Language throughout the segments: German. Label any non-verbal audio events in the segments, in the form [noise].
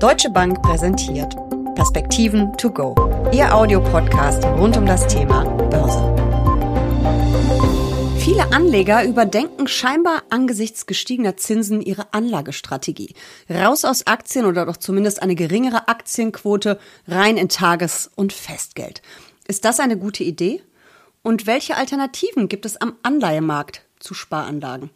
Deutsche Bank präsentiert Perspektiven to go, Ihr Audiopodcast rund um das Thema Börse. Viele Anleger überdenken scheinbar angesichts gestiegener Zinsen ihre Anlagestrategie. Raus aus Aktien oder doch zumindest eine geringere Aktienquote rein in Tages- und Festgeld. Ist das eine gute Idee? Und welche Alternativen gibt es am Anleihemarkt zu Sparanlagen?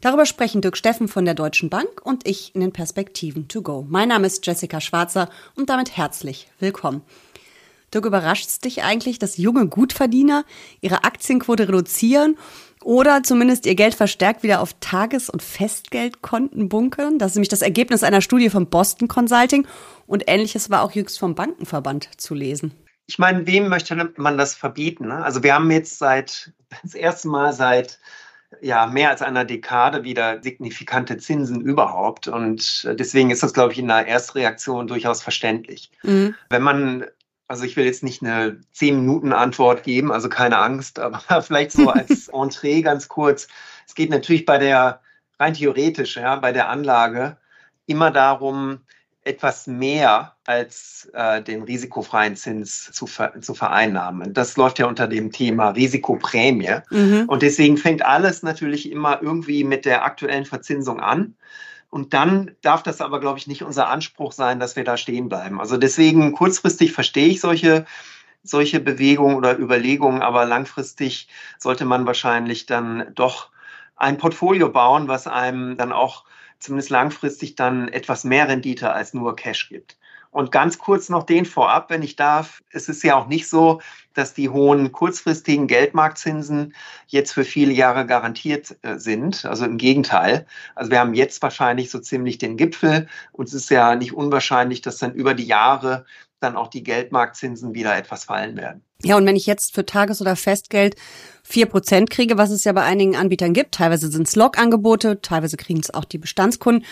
Darüber sprechen Dirk Steffen von der Deutschen Bank und ich in den Perspektiven to go. Mein Name ist Jessica Schwarzer und damit herzlich willkommen. Dirk, überrascht es dich eigentlich, dass junge Gutverdiener ihre Aktienquote reduzieren oder zumindest ihr Geld verstärkt wieder auf Tages- und Festgeldkonten bunkern? Das ist nämlich das Ergebnis einer Studie von Boston Consulting und ähnliches war auch jüngst vom Bankenverband zu lesen. Ich meine, wem möchte man das verbieten? Ne? Also wir haben jetzt seit das erste Mal seit ja, mehr als einer Dekade wieder signifikante Zinsen überhaupt. Und deswegen ist das, glaube ich, in der Erstreaktion durchaus verständlich. Mhm. Wenn man, also ich will jetzt nicht eine 10-Minuten-Antwort geben, also keine Angst, [laughs] aber vielleicht so als [laughs] Entree ganz kurz. Es geht natürlich bei der, rein theoretisch, ja, bei der Anlage immer darum, etwas mehr als äh, den risikofreien Zins zu, ver zu vereinnahmen. Das läuft ja unter dem Thema Risikoprämie. Mhm. Und deswegen fängt alles natürlich immer irgendwie mit der aktuellen Verzinsung an. Und dann darf das aber, glaube ich, nicht unser Anspruch sein, dass wir da stehen bleiben. Also deswegen kurzfristig verstehe ich solche solche Bewegungen oder Überlegungen, aber langfristig sollte man wahrscheinlich dann doch ein Portfolio bauen, was einem dann auch zumindest langfristig dann etwas mehr Rendite als nur Cash gibt. Und ganz kurz noch den vorab, wenn ich darf. Es ist ja auch nicht so, dass die hohen kurzfristigen Geldmarktzinsen jetzt für viele Jahre garantiert äh, sind. Also im Gegenteil. Also wir haben jetzt wahrscheinlich so ziemlich den Gipfel und es ist ja nicht unwahrscheinlich, dass dann über die Jahre dann auch die Geldmarktzinsen wieder etwas fallen werden. Ja, und wenn ich jetzt für Tages- oder Festgeld vier Prozent kriege, was es ja bei einigen Anbietern gibt, teilweise sind es Log-Angebote, teilweise kriegen es auch die Bestandskunden.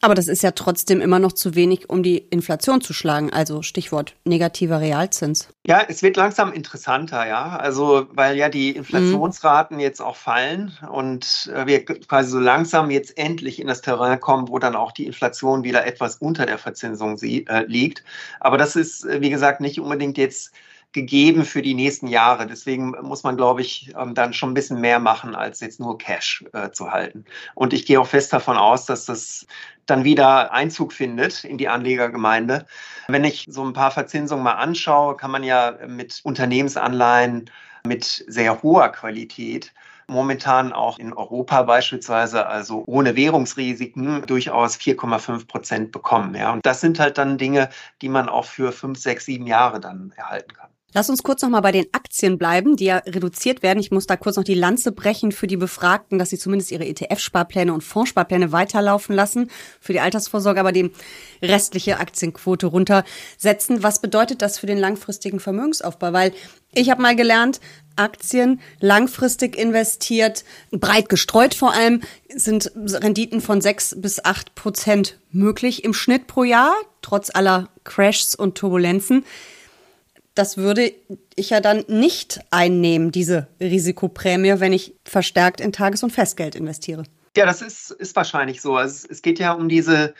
Aber das ist ja trotzdem immer noch zu wenig, um die Inflation zu schlagen. Also Stichwort negativer Realzins. Ja, es wird langsam interessanter, ja. Also, weil ja die Inflationsraten mhm. jetzt auch fallen und äh, wir quasi so langsam jetzt endlich in das Terrain kommen, wo dann auch die Inflation wieder etwas unter der Verzinsung äh, liegt. Aber das ist, äh, wie gesagt, nicht unbedingt jetzt gegeben für die nächsten Jahre. Deswegen muss man, glaube ich, ähm, dann schon ein bisschen mehr machen, als jetzt nur Cash äh, zu halten. Und ich gehe auch fest davon aus, dass das dann wieder Einzug findet in die Anlegergemeinde. Wenn ich so ein paar Verzinsungen mal anschaue, kann man ja mit Unternehmensanleihen mit sehr hoher Qualität momentan auch in Europa beispielsweise, also ohne Währungsrisiken, durchaus 4,5 Prozent bekommen. Ja. Und das sind halt dann Dinge, die man auch für fünf, sechs, sieben Jahre dann erhalten kann. Lass uns kurz nochmal bei den Aktien bleiben, die ja reduziert werden. Ich muss da kurz noch die Lanze brechen für die Befragten, dass sie zumindest ihre ETF-Sparpläne und Fondssparpläne weiterlaufen lassen für die Altersvorsorge, aber die restliche Aktienquote runtersetzen. Was bedeutet das für den langfristigen Vermögensaufbau? Weil ich habe mal gelernt, Aktien langfristig investiert, breit gestreut vor allem, sind Renditen von sechs bis acht Prozent möglich im Schnitt pro Jahr, trotz aller Crashs und Turbulenzen das würde ich ja dann nicht einnehmen, diese Risikoprämie, wenn ich verstärkt in Tages- und Festgeld investiere. Ja, das ist, ist wahrscheinlich so. Also es geht ja um diese,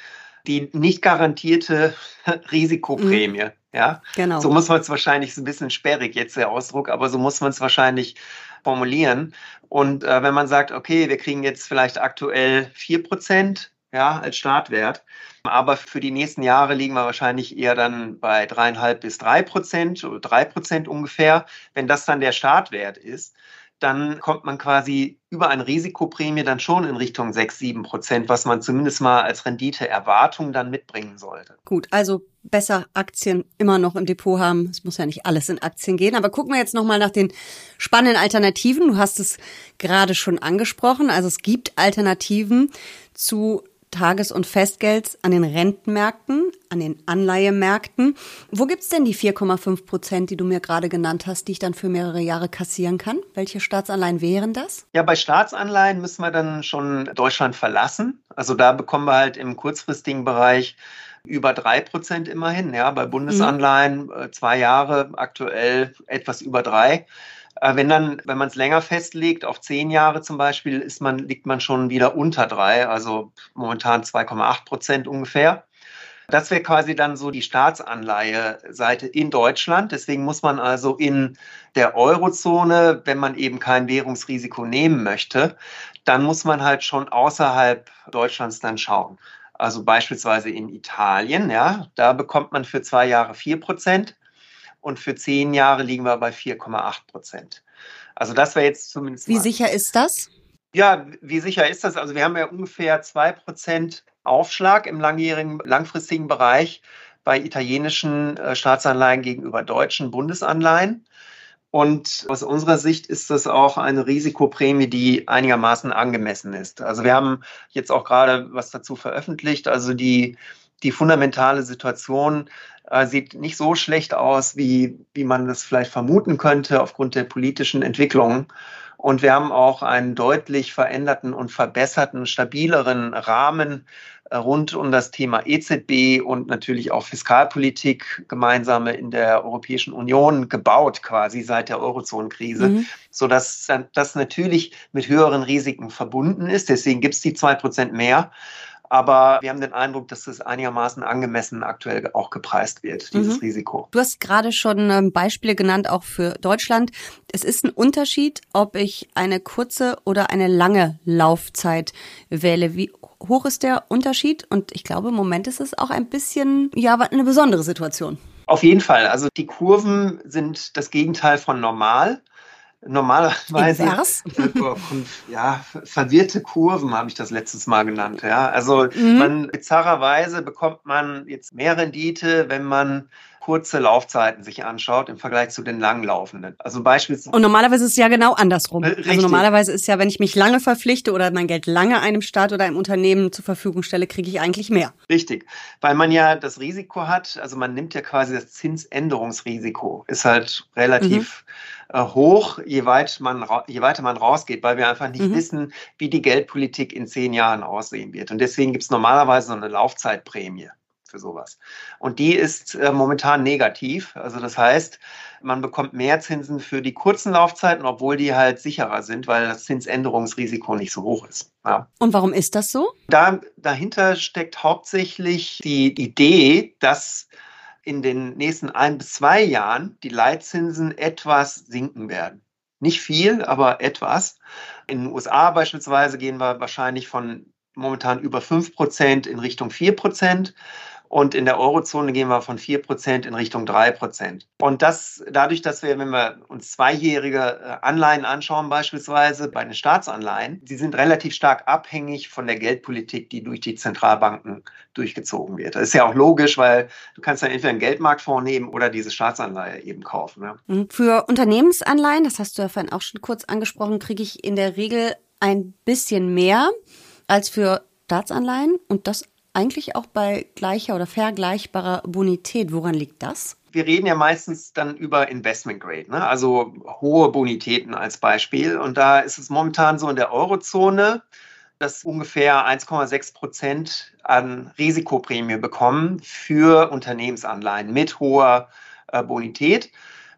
die nicht garantierte [laughs] Risikoprämie. Mhm. Ja, genau. So muss man es wahrscheinlich, ist ein bisschen sperrig jetzt der Ausdruck, aber so muss man es wahrscheinlich formulieren. Und äh, wenn man sagt, okay, wir kriegen jetzt vielleicht aktuell 4 Prozent ja, als Startwert, aber für die nächsten Jahre liegen wir wahrscheinlich eher dann bei dreieinhalb bis drei Prozent oder drei Prozent ungefähr. Wenn das dann der Startwert ist, dann kommt man quasi über eine Risikoprämie dann schon in Richtung 6, 7 Prozent, was man zumindest mal als Renditeerwartung dann mitbringen sollte. Gut, also besser Aktien immer noch im Depot haben. Es muss ja nicht alles in Aktien gehen. Aber gucken wir jetzt nochmal nach den spannenden Alternativen. Du hast es gerade schon angesprochen. Also es gibt Alternativen zu Tages- und Festgelds an den Rentenmärkten, an den Anleihemärkten. Wo gibt's denn die 4,5 Prozent, die du mir gerade genannt hast, die ich dann für mehrere Jahre kassieren kann? Welche Staatsanleihen wären das? Ja, bei Staatsanleihen müssen wir dann schon Deutschland verlassen. Also da bekommen wir halt im kurzfristigen Bereich über drei Prozent immerhin. Ja, bei Bundesanleihen mhm. zwei Jahre aktuell etwas über drei. Äh, wenn dann, wenn man es länger festlegt, auf zehn Jahre zum Beispiel, ist man, liegt man schon wieder unter drei, also momentan 2,8 Prozent ungefähr. Das wäre quasi dann so die Staatsanleiheseite in Deutschland. Deswegen muss man also in der Eurozone, wenn man eben kein Währungsrisiko nehmen möchte, dann muss man halt schon außerhalb Deutschlands dann schauen. Also beispielsweise in Italien, ja, da bekommt man für zwei Jahre vier Prozent und für zehn Jahre liegen wir bei 4,8 Prozent. Also das wäre jetzt zumindest. Wie sicher ist das? Ja, wie sicher ist das? Also wir haben ja ungefähr zwei Prozent Aufschlag im langjährigen, langfristigen Bereich bei italienischen äh, Staatsanleihen gegenüber deutschen Bundesanleihen. Und aus unserer Sicht ist das auch eine Risikoprämie, die einigermaßen angemessen ist. Also wir haben jetzt auch gerade was dazu veröffentlicht. Also die, die fundamentale Situation äh, sieht nicht so schlecht aus, wie, wie man das vielleicht vermuten könnte aufgrund der politischen Entwicklungen. Und wir haben auch einen deutlich veränderten und verbesserten, stabileren Rahmen äh, rund um das Thema EZB und natürlich auch Fiskalpolitik gemeinsame in der Europäischen Union gebaut, quasi seit der Eurozonenkrise, mhm. sodass das natürlich mit höheren Risiken verbunden ist. Deswegen gibt es die zwei Prozent mehr. Aber wir haben den Eindruck, dass es einigermaßen angemessen aktuell auch gepreist wird, dieses mhm. Risiko. Du hast gerade schon ähm, Beispiele genannt, auch für Deutschland. Es ist ein Unterschied, ob ich eine kurze oder eine lange Laufzeit wähle. Wie hoch ist der Unterschied? Und ich glaube, im Moment ist es auch ein bisschen, ja, eine besondere Situation. Auf jeden Fall. Also die Kurven sind das Gegenteil von normal normalerweise [laughs] ja verwirrte Kurven habe ich das letztes Mal genannt ja also mhm. man bizarrerweise bekommt man jetzt mehr Rendite wenn man kurze Laufzeiten sich anschaut im Vergleich zu den langlaufenden. Also beispielsweise. Und normalerweise ist es ja genau andersrum. Äh, also richtig. Also normalerweise ist ja, wenn ich mich lange verpflichte oder mein Geld lange einem Staat oder einem Unternehmen zur Verfügung stelle, kriege ich eigentlich mehr. Richtig. Weil man ja das Risiko hat, also man nimmt ja quasi das Zinsänderungsrisiko, ist halt relativ mhm. Hoch, je, weit man, je weiter man rausgeht, weil wir einfach nicht mhm. wissen, wie die Geldpolitik in zehn Jahren aussehen wird. Und deswegen gibt es normalerweise so eine Laufzeitprämie für sowas. Und die ist äh, momentan negativ. Also das heißt, man bekommt mehr Zinsen für die kurzen Laufzeiten, obwohl die halt sicherer sind, weil das Zinsänderungsrisiko nicht so hoch ist. Ja. Und warum ist das so? Da, dahinter steckt hauptsächlich die Idee, dass in den nächsten ein bis zwei Jahren die Leitzinsen etwas sinken werden. Nicht viel, aber etwas. In den USA beispielsweise gehen wir wahrscheinlich von momentan über 5 Prozent in Richtung 4 Prozent. Und in der Eurozone gehen wir von 4% in Richtung 3%. Und das dadurch, dass wir, wenn wir uns zweijährige äh, Anleihen anschauen, beispielsweise bei den Staatsanleihen, die sind relativ stark abhängig von der Geldpolitik, die durch die Zentralbanken durchgezogen wird. Das ist ja auch logisch, weil du kannst dann entweder einen Geldmarktfonds nehmen oder diese Staatsanleihe eben kaufen. Ja. Mhm. Für Unternehmensanleihen, das hast du ja vorhin auch schon kurz angesprochen, kriege ich in der Regel ein bisschen mehr als für Staatsanleihen und das eigentlich auch bei gleicher oder vergleichbarer Bonität. Woran liegt das? Wir reden ja meistens dann über Investment Grade, ne? also hohe Bonitäten als Beispiel. Und da ist es momentan so in der Eurozone, dass ungefähr 1,6 Prozent an Risikoprämie bekommen für Unternehmensanleihen mit hoher äh, Bonität.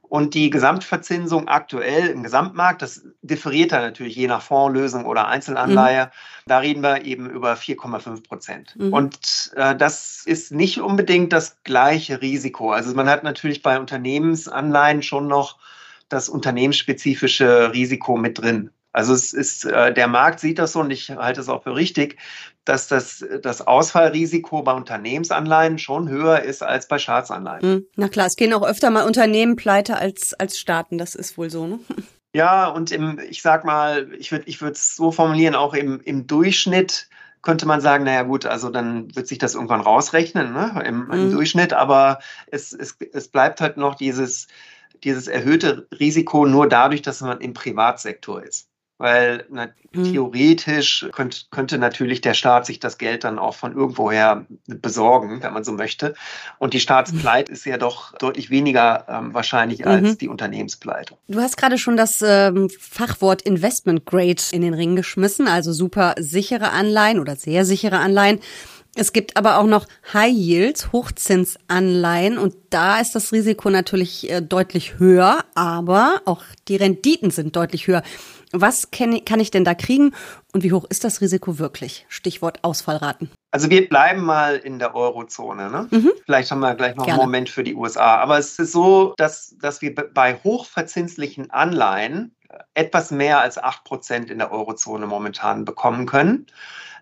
Und die Gesamtverzinsung aktuell im Gesamtmarkt, das differiert dann natürlich je nach Fondslösung oder Einzelanleihe, mhm. da reden wir eben über 4,5 Prozent. Mhm. Und äh, das ist nicht unbedingt das gleiche Risiko. Also man hat natürlich bei Unternehmensanleihen schon noch das unternehmensspezifische Risiko mit drin. Also es ist, äh, der Markt sieht das so und ich halte es auch für richtig, dass das, das Ausfallrisiko bei Unternehmensanleihen schon höher ist als bei Staatsanleihen. Hm, na klar, es gehen auch öfter mal Unternehmen pleite als, als Staaten, das ist wohl so, ne? Ja, und im, ich sag mal, ich würde ich es so formulieren, auch im, im Durchschnitt könnte man sagen, naja gut, also dann wird sich das irgendwann rausrechnen, ne, im, im mhm. Durchschnitt, aber es, es, es bleibt halt noch dieses, dieses erhöhte Risiko nur dadurch, dass man im Privatsektor ist weil na, mhm. theoretisch könnt, könnte natürlich der Staat sich das Geld dann auch von irgendwoher besorgen, wenn man so möchte. Und die Staatspleite ist ja doch deutlich weniger ähm, wahrscheinlich als mhm. die Unternehmenspleite. Du hast gerade schon das ähm, Fachwort Investment Grade in den Ring geschmissen, also super sichere Anleihen oder sehr sichere Anleihen. Es gibt aber auch noch High Yields, Hochzinsanleihen und da ist das Risiko natürlich äh, deutlich höher, aber auch die Renditen sind deutlich höher. Was kann ich denn da kriegen und wie hoch ist das Risiko wirklich? Stichwort Ausfallraten. Also wir bleiben mal in der Eurozone. Ne? Mhm. Vielleicht haben wir gleich noch Gerne. einen Moment für die USA. Aber es ist so, dass, dass wir bei hochverzinslichen Anleihen etwas mehr als 8 Prozent in der Eurozone momentan bekommen können.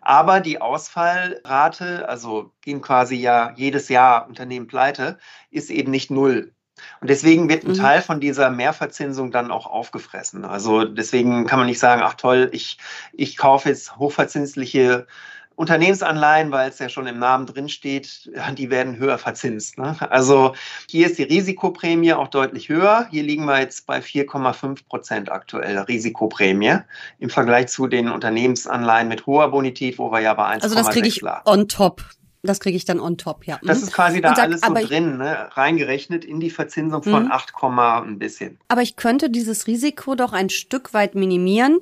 Aber die Ausfallrate, also gehen quasi ja jedes Jahr Unternehmen pleite, ist eben nicht null. Und deswegen wird ein mhm. Teil von dieser Mehrverzinsung dann auch aufgefressen. Also deswegen kann man nicht sagen, ach toll, ich, ich kaufe jetzt hochverzinsliche Unternehmensanleihen, weil es ja schon im Namen drin steht, die werden höher verzinst. Ne? Also hier ist die Risikoprämie auch deutlich höher. Hier liegen wir jetzt bei 4,5 Prozent aktuell Risikoprämie im Vergleich zu den Unternehmensanleihen mit hoher Bonität, wo wir ja bei 1,6 Also das kriege ich on top das kriege ich dann on top, ja. Das ist quasi da sag, alles so drin, ne? reingerechnet in die Verzinsung von mhm. 8, ein bisschen. Aber ich könnte dieses Risiko doch ein Stück weit minimieren,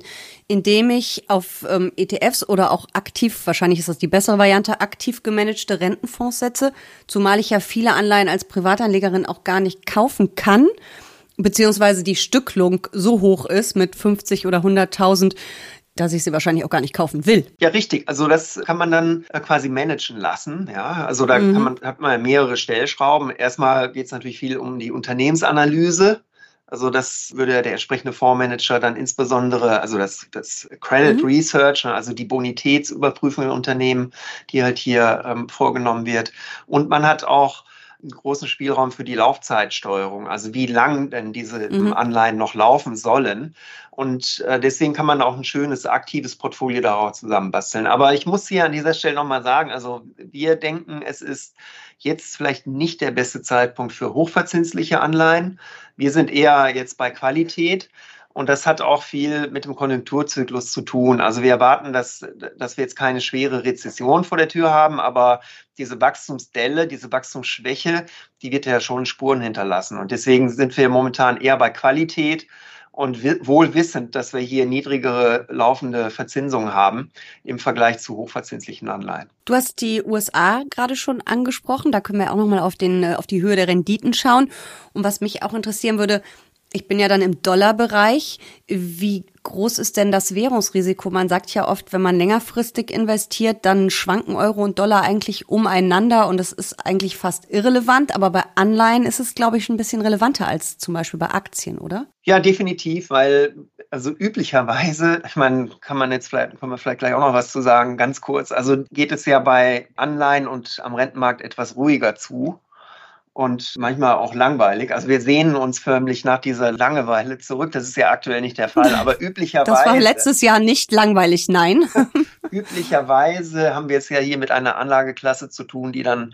indem ich auf ähm, ETFs oder auch aktiv, wahrscheinlich ist das die bessere Variante, aktiv gemanagte Rentenfonds setze, zumal ich ja viele Anleihen als Privatanlegerin auch gar nicht kaufen kann beziehungsweise die Stücklung so hoch ist mit 50 oder 100.000, dass ich sie wahrscheinlich auch gar nicht kaufen will. Ja, richtig. Also das kann man dann äh, quasi managen lassen. Ja, also da mhm. man, hat man mehrere Stellschrauben. Erstmal geht es natürlich viel um die Unternehmensanalyse. Also das würde der entsprechende Fondsmanager dann insbesondere, also das, das Credit mhm. Research, also die Bonitätsüberprüfung in Unternehmen, die halt hier ähm, vorgenommen wird. Und man hat auch einen großen Spielraum für die Laufzeitsteuerung, also wie lang denn diese mhm. Anleihen noch laufen sollen. Und äh, deswegen kann man auch ein schönes, aktives Portfolio daraus zusammenbasteln. Aber ich muss hier an dieser Stelle nochmal sagen, also wir denken, es ist jetzt vielleicht nicht der beste Zeitpunkt für hochverzinsliche Anleihen. Wir sind eher jetzt bei Qualität. Und das hat auch viel mit dem Konjunkturzyklus zu tun. Also wir erwarten, dass, dass wir jetzt keine schwere Rezession vor der Tür haben, aber diese Wachstumsdelle, diese Wachstumsschwäche, die wird ja schon Spuren hinterlassen. Und deswegen sind wir momentan eher bei Qualität und wohl wissend, dass wir hier niedrigere laufende Verzinsungen haben im Vergleich zu hochverzinslichen Anleihen. Du hast die USA gerade schon angesprochen. Da können wir auch nochmal auf, den, auf die Höhe der Renditen schauen. Und was mich auch interessieren würde, ich bin ja dann im Dollarbereich. Wie groß ist denn das Währungsrisiko? Man sagt ja oft, wenn man längerfristig investiert, dann schwanken Euro und Dollar eigentlich umeinander und das ist eigentlich fast irrelevant. Aber bei Anleihen ist es, glaube ich, ein bisschen relevanter als zum Beispiel bei Aktien, oder? Ja, definitiv, weil also üblicherweise, ich meine, kann man jetzt vielleicht, können wir vielleicht gleich auch noch was zu sagen, ganz kurz. Also geht es ja bei Anleihen und am Rentenmarkt etwas ruhiger zu und manchmal auch langweilig. Also wir sehnen uns förmlich nach dieser Langeweile zurück. Das ist ja aktuell nicht der Fall, aber üblicherweise. [laughs] Das war letztes Jahr nicht langweilig, nein. [laughs] [laughs] üblicherweise haben wir es ja hier mit einer Anlageklasse zu tun, die dann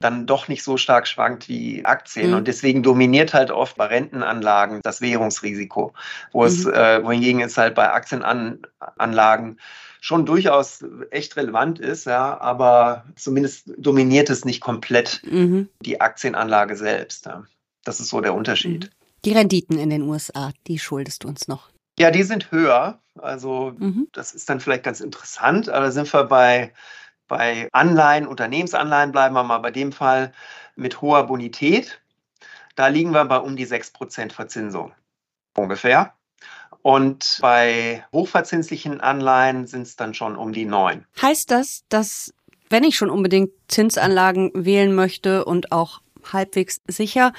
dann doch nicht so stark schwankt wie Aktien. Mhm. Und deswegen dominiert halt oft bei Rentenanlagen das Währungsrisiko, wo es, mhm. äh, wohingegen es halt bei Aktienanlagen schon durchaus echt relevant ist, ja, aber zumindest dominiert es nicht komplett mhm. die Aktienanlage selbst. Ja. Das ist so der Unterschied. Mhm. Die Renditen in den USA, die schuldest du uns noch. Ja, die sind höher. Also mhm. das ist dann vielleicht ganz interessant, aber sind wir bei, bei Anleihen, Unternehmensanleihen bleiben wir mal bei dem Fall mit hoher Bonität. Da liegen wir bei um die 6% Verzinsung ungefähr. Und bei hochverzinslichen Anleihen sind es dann schon um die neun. Heißt das, dass wenn ich schon unbedingt Zinsanlagen wählen möchte und auch halbwegs sicher,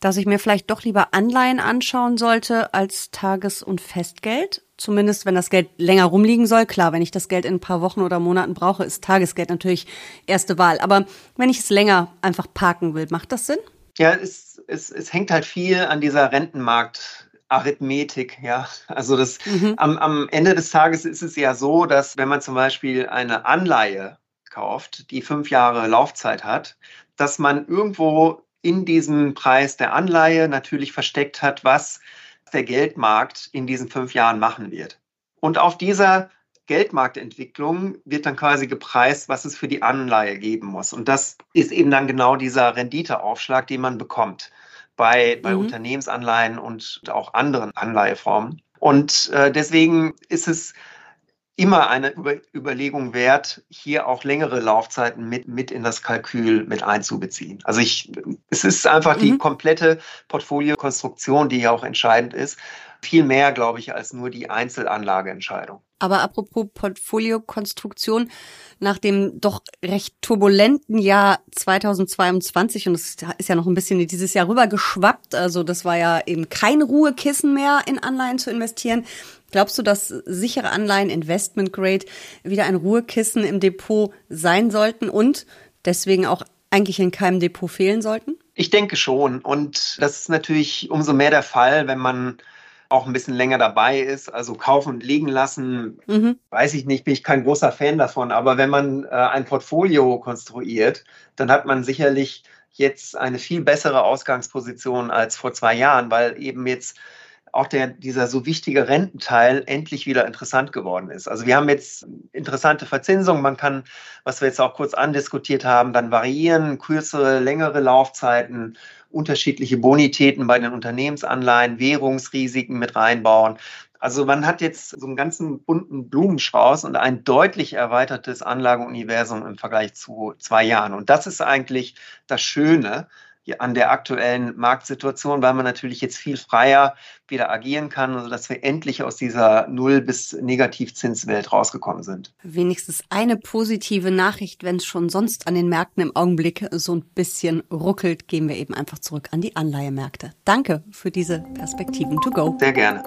dass ich mir vielleicht doch lieber Anleihen anschauen sollte als Tages- und Festgeld? Zumindest wenn das Geld länger rumliegen soll. Klar, wenn ich das Geld in ein paar Wochen oder Monaten brauche, ist Tagesgeld natürlich erste Wahl. Aber wenn ich es länger einfach parken will, macht das Sinn? Ja, es, es, es hängt halt viel an dieser Rentenmarkt Arithmetik, ja. Also das mhm. am, am Ende des Tages ist es ja so, dass wenn man zum Beispiel eine Anleihe kauft, die fünf Jahre Laufzeit hat, dass man irgendwo in diesem Preis der Anleihe natürlich versteckt hat, was der Geldmarkt in diesen fünf Jahren machen wird. Und auf dieser Geldmarktentwicklung wird dann quasi gepreist, was es für die Anleihe geben muss. Und das ist eben dann genau dieser Renditeaufschlag, den man bekommt bei, bei mhm. Unternehmensanleihen und auch anderen Anleiheformen. Und äh, deswegen ist es immer eine Über Überlegung wert, hier auch längere Laufzeiten mit, mit in das Kalkül mit einzubeziehen. Also ich, es ist einfach mhm. die komplette Portfoliokonstruktion, die ja auch entscheidend ist. Viel mehr, glaube ich, als nur die Einzelanlageentscheidung. Aber apropos Portfoliokonstruktion, nach dem doch recht turbulenten Jahr 2022, und es ist ja noch ein bisschen dieses Jahr rüber geschwappt, also das war ja eben kein Ruhekissen mehr in Anleihen zu investieren. Glaubst du, dass sichere Anleihen, Investment Grade, wieder ein Ruhekissen im Depot sein sollten und deswegen auch eigentlich in keinem Depot fehlen sollten? Ich denke schon. Und das ist natürlich umso mehr der Fall, wenn man auch ein bisschen länger dabei ist. Also kaufen und legen lassen, mhm. weiß ich nicht, bin ich kein großer Fan davon. Aber wenn man äh, ein Portfolio konstruiert, dann hat man sicherlich jetzt eine viel bessere Ausgangsposition als vor zwei Jahren, weil eben jetzt auch der, dieser so wichtige Rententeil endlich wieder interessant geworden ist. Also wir haben jetzt interessante Verzinsungen. Man kann, was wir jetzt auch kurz andiskutiert haben, dann variieren, kürzere, längere Laufzeiten, unterschiedliche Bonitäten bei den Unternehmensanleihen, Währungsrisiken mit reinbauen. Also man hat jetzt so einen ganzen bunten Blumenstrauß und ein deutlich erweitertes Anlageuniversum im Vergleich zu zwei Jahren. Und das ist eigentlich das Schöne, an der aktuellen Marktsituation, weil man natürlich jetzt viel freier wieder agieren kann, sodass wir endlich aus dieser Null- bis Negativzinswelt rausgekommen sind. Wenigstens eine positive Nachricht, wenn es schon sonst an den Märkten im Augenblick so ein bisschen ruckelt, gehen wir eben einfach zurück an die Anleihemärkte. Danke für diese Perspektiven to go. Sehr gerne.